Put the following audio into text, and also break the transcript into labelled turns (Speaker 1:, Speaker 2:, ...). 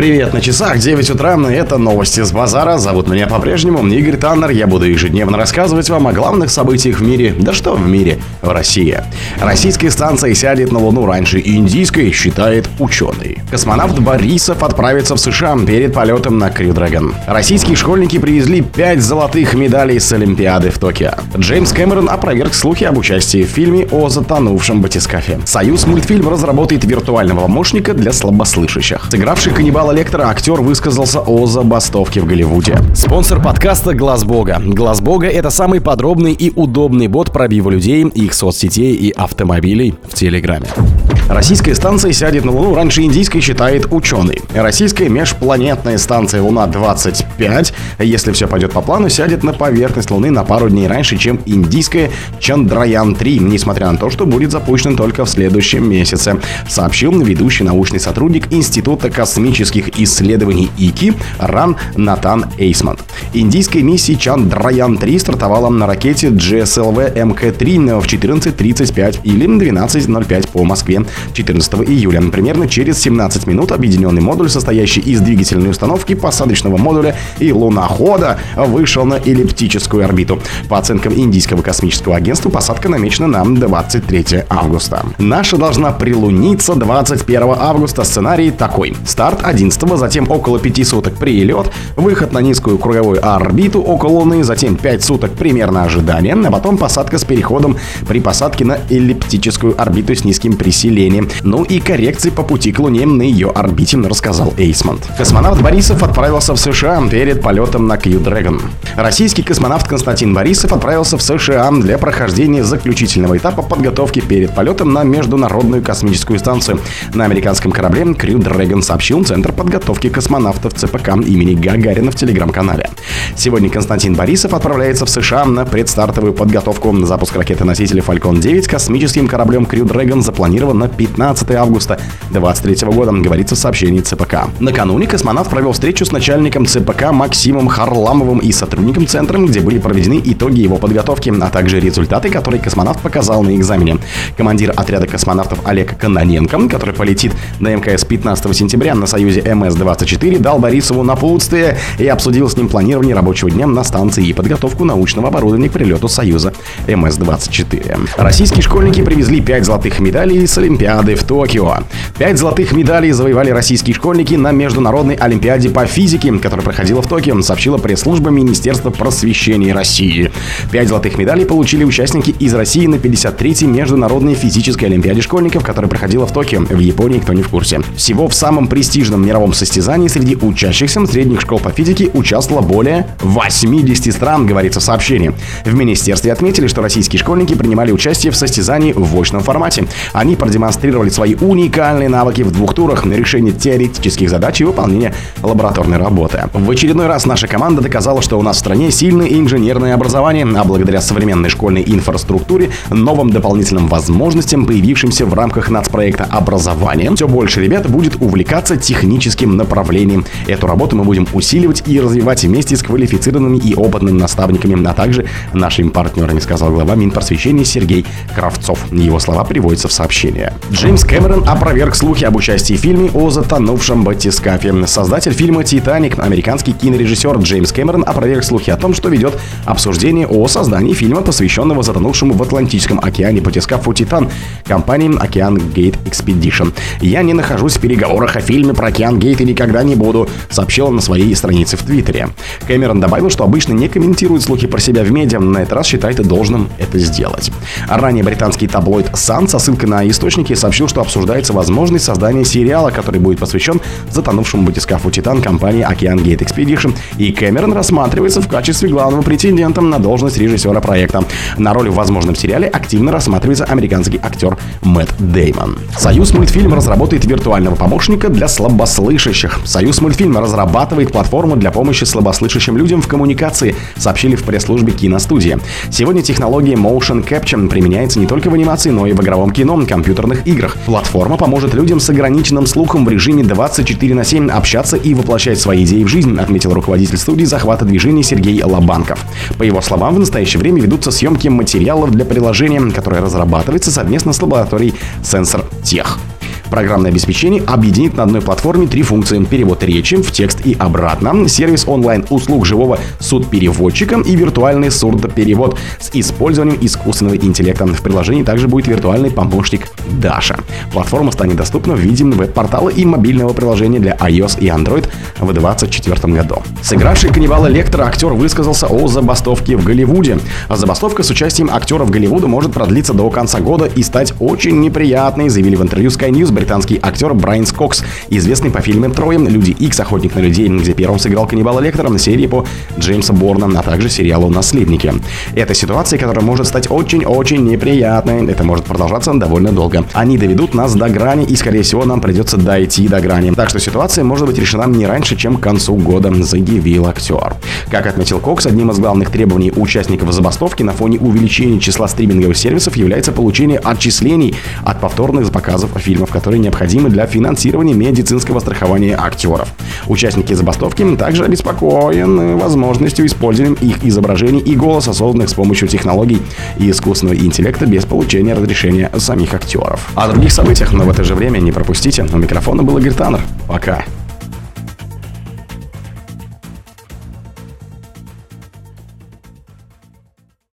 Speaker 1: Привет, на часах 9 утра, это новости с базара. Зовут меня по-прежнему Игорь Таннер. Я буду ежедневно рассказывать вам о главных событиях в мире. Да что в мире, в России. Российская станция сядет на Луну раньше индийской, считает ученый. Космонавт Борисов отправится в США перед полетом на Крю Дрэгон. Российские школьники привезли 5 золотых медалей с Олимпиады в Токио. Джеймс Кэмерон опроверг слухи об участии в фильме о затонувшем батискафе. Союз мультфильм разработает виртуального помощника для слабослышащих. Сыгравший каннибала Лектора актер высказался о забастовке в Голливуде. Спонсор подкаста Глаз Бога. Глаз Бога это самый подробный и удобный бот пробива людей, их соцсетей и автомобилей в Телеграме. Российская станция сядет на Луну раньше индийской, считает ученый. Российская межпланетная станция Луна-25, если все пойдет по плану, сядет на поверхность Луны на пару дней раньше, чем индийская Чандраян-3, несмотря на то, что будет запущен только в следующем месяце, сообщил ведущий научный сотрудник Института космических исследований ИКИ Ран Натан Эйсман. Индийская миссия Чандраян-3 стартовала на ракете GSLV МК-3 в 14.35 или 12.05 по Москве 14 июля. Примерно через 17 минут объединенный модуль, состоящий из двигательной установки, посадочного модуля и лунохода, вышел на эллиптическую орбиту. По оценкам Индийского космического агентства, посадка намечена на 23 августа. Наша должна прилуниться 21 августа. Сценарий такой. Старт 11 затем около 5 суток прилет, выход на низкую круговую орбиту около Луны, затем 5 суток примерно ожидания, а потом посадка с переходом при посадке на эллиптическую орбиту с низким приселением ну и коррекции по пути к Луне на ее орбите, рассказал Эйсмонт. Космонавт Борисов отправился в США перед полетом на Crew Dragon. Российский космонавт Константин Борисов отправился в США для прохождения заключительного этапа подготовки перед полетом на Международную космическую станцию. На американском корабле Crew Dragon сообщил Центр подготовки космонавтов ЦПК имени Гагарина в телеграм-канале. Сегодня Константин Борисов отправляется в США на предстартовую подготовку. Запуск ракеты-носителя Falcon 9 космическим кораблем Crew Dragon запланирован на 15 августа 2023 года, говорится в сообщении ЦПК. Накануне космонавт провел встречу с начальником ЦПК Максимом Харламовым и сотрудником центра, где были проведены итоги его подготовки, а также результаты, которые космонавт показал на экзамене. Командир отряда космонавтов Олег Кононенко, который полетит на МКС 15 сентября на Союзе МС-24, дал Борисову напутствие и обсудил с ним планирование рабочего дня на станции и подготовку научного оборудования к прилету Союза МС-24. Российские школьники привезли 5 золотых медалей с Олимпиады в Токио. Пять золотых медалей завоевали российские школьники на Международной Олимпиаде по физике, которая проходила в Токио, сообщила пресс-служба Министерства просвещения России. Пять золотых медалей получили участники из России на 53-й Международной физической Олимпиаде школьников, которая проходила в Токио. В Японии, кто не в курсе. Всего в самом престижном мировом состязании среди учащихся средних школ по физике участвовало более 80 стран, говорится в сообщении. В министерстве отметили, что российские школьники принимали участие в состязании в очном формате. Они продемонстрировали свои уникальные навыки в двух турах на решение теоретических задач и выполнение лабораторной работы. В очередной раз наша команда доказала, что у нас в стране сильное инженерное образование, а благодаря современной школьной инфраструктуре, новым дополнительным возможностям, появившимся в рамках нацпроекта образования, все больше ребят будет увлекаться техническим направлением. Эту работу мы будем усиливать и развивать вместе с квалифицированными и опытными наставниками, а также нашими партнерами, сказал глава Минпросвещения Сергей Кравцов. Его слова приводятся в сообщение. Джеймс Кэмерон опроверг слухи об участии в фильме о затонувшем батискафе. Создатель фильма «Титаник», американский кинорежиссер Джеймс Кэмерон опроверг слухи о том, что ведет обсуждение о создании фильма, посвященного затонувшему в Атлантическом океане батискафу «Титан» компании «Океан Гейт Expedition. «Я не нахожусь в переговорах о фильме про «Океан Гейт» и никогда не буду», сообщил он на своей странице в Твиттере. Кэмерон добавил, что обычно не комментирует слухи про себя в медиа, но на этот раз считает должным это сделать. Ранее британский таблоид Sun со ссылкой на источники сообщил, что обсуждается возможность создания сериала, который будет посвящен затонувшему батискафу «Титан» компании «Океан Гейт Expedition», и Кэмерон рассматривается в качестве главного претендента на должность режиссера проекта. На роль в возможном сериале активно рассматривается американский актер Мэтт Деймон. Союз мультфильм разработает виртуального помощника для слабослышащих. Союз мультфильм разрабатывает платформу для помощи слабослышащим людям в коммуникации, сообщили в пресс-службе киностудии. Сегодня технология Motion Capture применяется не только в анимации, но и в игровом кино, компьютерных играх. Платформа поможет людям с ограниченным слухом в режиме 24 на 7 общаться и воплощать свои идеи в жизнь, отметил руководитель студии захвата движения Сергей Лобанков. По его словам, в настоящее время ведутся съемки материалов для приложения, которое разрабатывается совместно с лабораторией Sensor Tech. Программное обеспечение объединит на одной платформе три функции – перевод речи в текст и обратно, сервис онлайн-услуг живого суд-переводчика и виртуальный сурдоперевод с использованием искусственного интеллекта. В приложении также будет виртуальный помощник Даша. Платформа станет доступна в виде веб-портала и мобильного приложения для iOS и Android в 2024 году. Сыгравший каннибала Лектора актер высказался о забастовке в Голливуде. Забастовка с участием актеров Голливуда может продлиться до конца года и стать очень неприятной, заявили в интервью Sky News британский актер Брайан Скокс, известный по фильмам «Трое», «Люди Икс», «Охотник на людей», где первым сыграл каннибала Лектора на серии по Джеймса Борна, а также сериалу «Наследники». Это ситуация, которая может стать очень-очень неприятной. Это может продолжаться довольно долго. Они доведут нас до грани, и, скорее всего, нам придется дойти до грани. Так что ситуация может быть решена не раньше, чем к концу года, заявил актер. Как отметил Кокс, одним из главных требований участников забастовки на фоне увеличения числа стриминговых сервисов является получение отчислений от повторных показов фильмов, которые необходимы для финансирования медицинского страхования актеров. Участники забастовки также обеспокоены возможностью использования их изображений и голоса, созданных с помощью технологий и искусственного интеллекта без получения разрешения самих актеров. О других событиях, но в это же время не пропустите. У микрофона был Игорь Таннер. Пока.